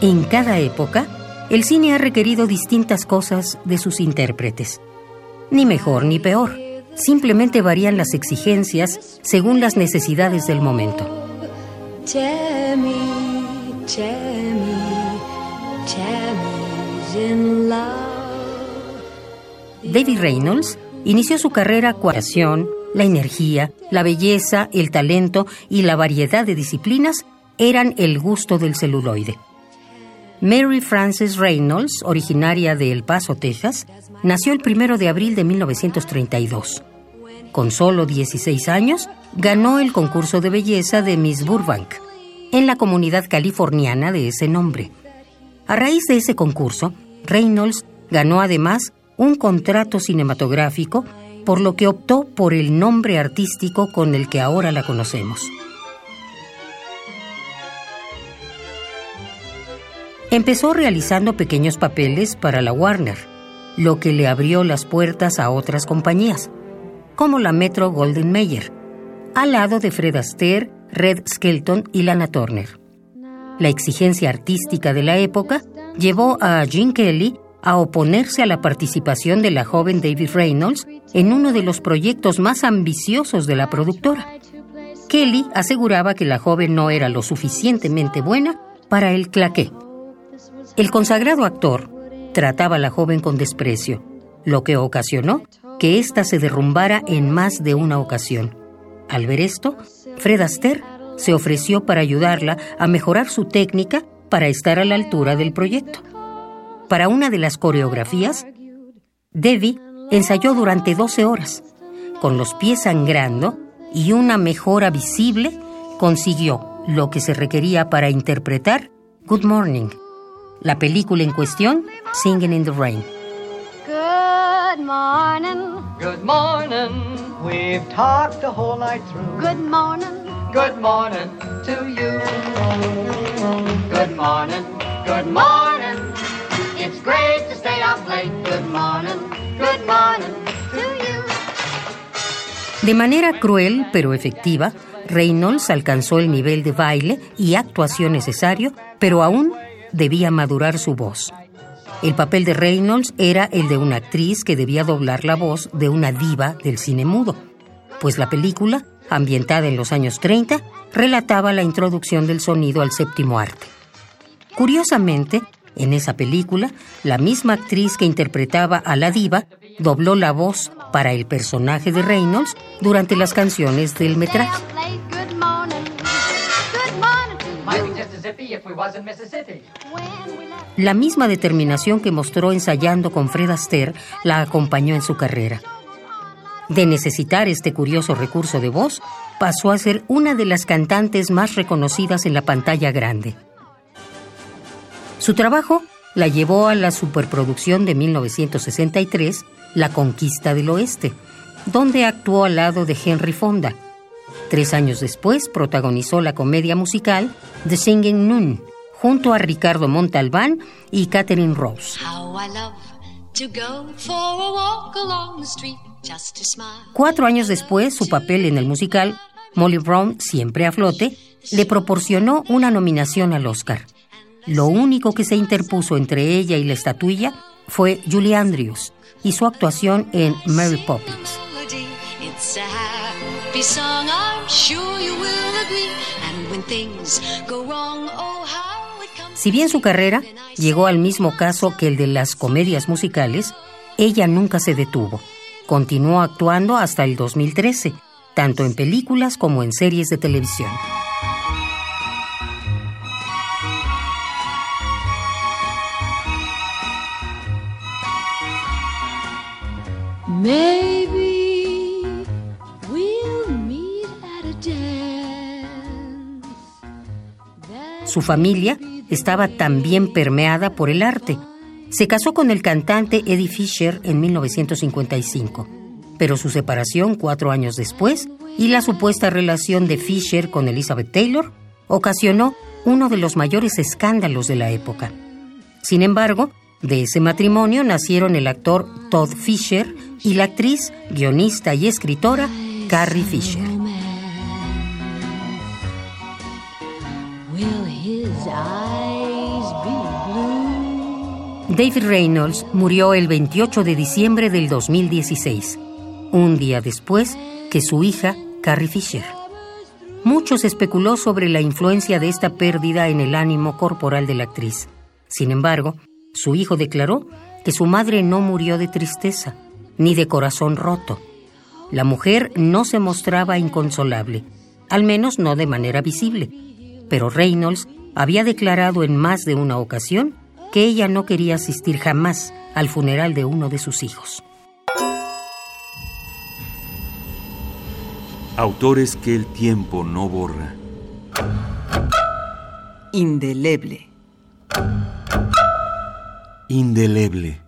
En cada época, el cine ha requerido distintas cosas de sus intérpretes. Ni mejor ni peor, simplemente varían las exigencias según las necesidades del momento. David Reynolds inició su carrera con la la energía, la belleza, el talento y la variedad de disciplinas eran el gusto del celuloide. Mary Frances Reynolds, originaria de El Paso, Texas, nació el 1 de abril de 1932. Con solo 16 años, ganó el concurso de belleza de Miss Burbank, en la comunidad californiana de ese nombre. A raíz de ese concurso, Reynolds ganó además un contrato cinematográfico, por lo que optó por el nombre artístico con el que ahora la conocemos. Empezó realizando pequeños papeles para la Warner, lo que le abrió las puertas a otras compañías, como la Metro Golden Mayer, al lado de Fred Astaire, Red Skelton y Lana Turner. La exigencia artística de la época llevó a Gene Kelly a oponerse a la participación de la joven David Reynolds en uno de los proyectos más ambiciosos de la productora. Kelly aseguraba que la joven no era lo suficientemente buena para el claqué el consagrado actor trataba a la joven con desprecio, lo que ocasionó que ésta se derrumbara en más de una ocasión. Al ver esto, Fred Astaire se ofreció para ayudarla a mejorar su técnica para estar a la altura del proyecto. Para una de las coreografías, Debbie ensayó durante 12 horas. Con los pies sangrando y una mejora visible, consiguió lo que se requería para interpretar Good Morning la película en cuestión, Singing in the Rain. Good morning. Good morning. We've talked the whole night through. Good morning. Good morning to you. Good morning. Good morning. It's great to stay up late. Good morning. Good morning to you. De manera cruel pero efectiva, Reynolds alcanzó el nivel de baile y actuación necesario, pero aún debía madurar su voz. El papel de Reynolds era el de una actriz que debía doblar la voz de una diva del cine mudo, pues la película, ambientada en los años 30, relataba la introducción del sonido al séptimo arte. Curiosamente, en esa película, la misma actriz que interpretaba a la diva dobló la voz para el personaje de Reynolds durante las canciones del metraje. La misma determinación que mostró ensayando con Fred Astaire la acompañó en su carrera. De necesitar este curioso recurso de voz, pasó a ser una de las cantantes más reconocidas en la pantalla grande. Su trabajo la llevó a la superproducción de 1963, La Conquista del Oeste, donde actuó al lado de Henry Fonda, Tres años después protagonizó la comedia musical The Singing Noon junto a Ricardo Montalbán y Catherine Rose. Cuatro años después, su papel en el musical Molly Brown, siempre a flote, le proporcionó una nominación al Oscar. Lo único que se interpuso entre ella y la estatuilla fue Julie Andrews y su actuación en Mary Poppins. Si bien su carrera llegó al mismo caso que el de las comedias musicales, ella nunca se detuvo. Continuó actuando hasta el 2013, tanto en películas como en series de televisión. Su familia estaba también permeada por el arte. Se casó con el cantante Eddie Fisher en 1955, pero su separación cuatro años después y la supuesta relación de Fisher con Elizabeth Taylor ocasionó uno de los mayores escándalos de la época. Sin embargo, de ese matrimonio nacieron el actor Todd Fisher y la actriz, guionista y escritora Carrie Fisher. David Reynolds murió el 28 de diciembre del 2016, un día después que su hija, Carrie Fisher. Mucho se especuló sobre la influencia de esta pérdida en el ánimo corporal de la actriz. Sin embargo, su hijo declaró que su madre no murió de tristeza, ni de corazón roto. La mujer no se mostraba inconsolable, al menos no de manera visible, pero Reynolds había declarado en más de una ocasión que ella no quería asistir jamás al funeral de uno de sus hijos. Autores que el tiempo no borra. Indeleble. Indeleble.